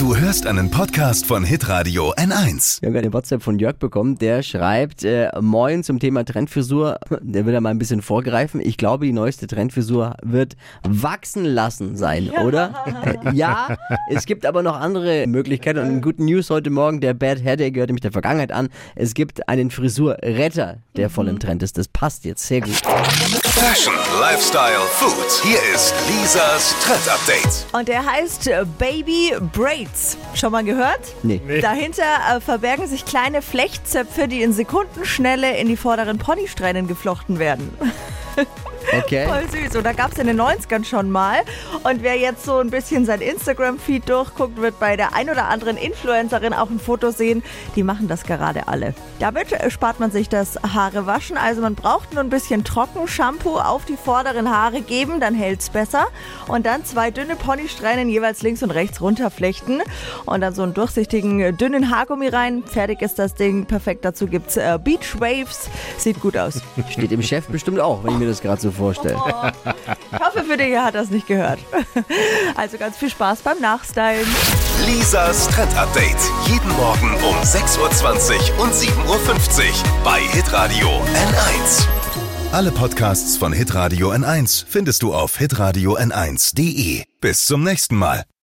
Du hörst einen Podcast von Hitradio N1. Wir haben gerade eine WhatsApp von Jörg bekommen, der schreibt, äh, moin zum Thema Trendfrisur. Der will da mal ein bisschen vorgreifen. Ich glaube, die neueste Trendfrisur wird wachsen lassen sein, oder? Äh, ja, es gibt aber noch andere Möglichkeiten. Und in guten News heute Morgen, der Bad Hair Day gehört nämlich der Vergangenheit an. Es gibt einen Frisurretter, der voll im Trend ist. Das passt jetzt sehr gut. Fashion, Lifestyle, Food. Hier ist Lisas Trend Update. Und der heißt äh, Baby Braids. Schon mal gehört? Nee. Dahinter äh, verbergen sich kleine Flechtzöpfe, die in Sekundenschnelle in die vorderen Ponysträhnen geflochten werden. Okay. Voll süß. Und da gab es in den 90ern schon mal. Und wer jetzt so ein bisschen sein Instagram-Feed durchguckt, wird bei der ein oder anderen Influencerin auch ein Foto sehen. Die machen das gerade alle. Damit spart man sich das Haare waschen. Also man braucht nur ein bisschen Trockenshampoo auf die vorderen Haare geben, dann hält es besser. Und dann zwei dünne Ponysträhnen jeweils links und rechts runterflechten. Und dann so einen durchsichtigen, äh, dünnen Haargummi rein. Fertig ist das Ding. Perfekt. Dazu gibt es äh, Beach Waves. Sieht gut aus. Steht dem Chef bestimmt auch, wenn ich mir das gerade so vorstelle. Ich hoffe, für dich hat das nicht gehört. Also ganz viel Spaß beim Nachstylen. Lisas Trend Update. Jeden Morgen um 6.20 Uhr und 7.50 Uhr bei Hitradio N1. Alle Podcasts von Hitradio N1 findest du auf hitradio n1.de. Bis zum nächsten Mal.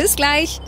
Bis gleich.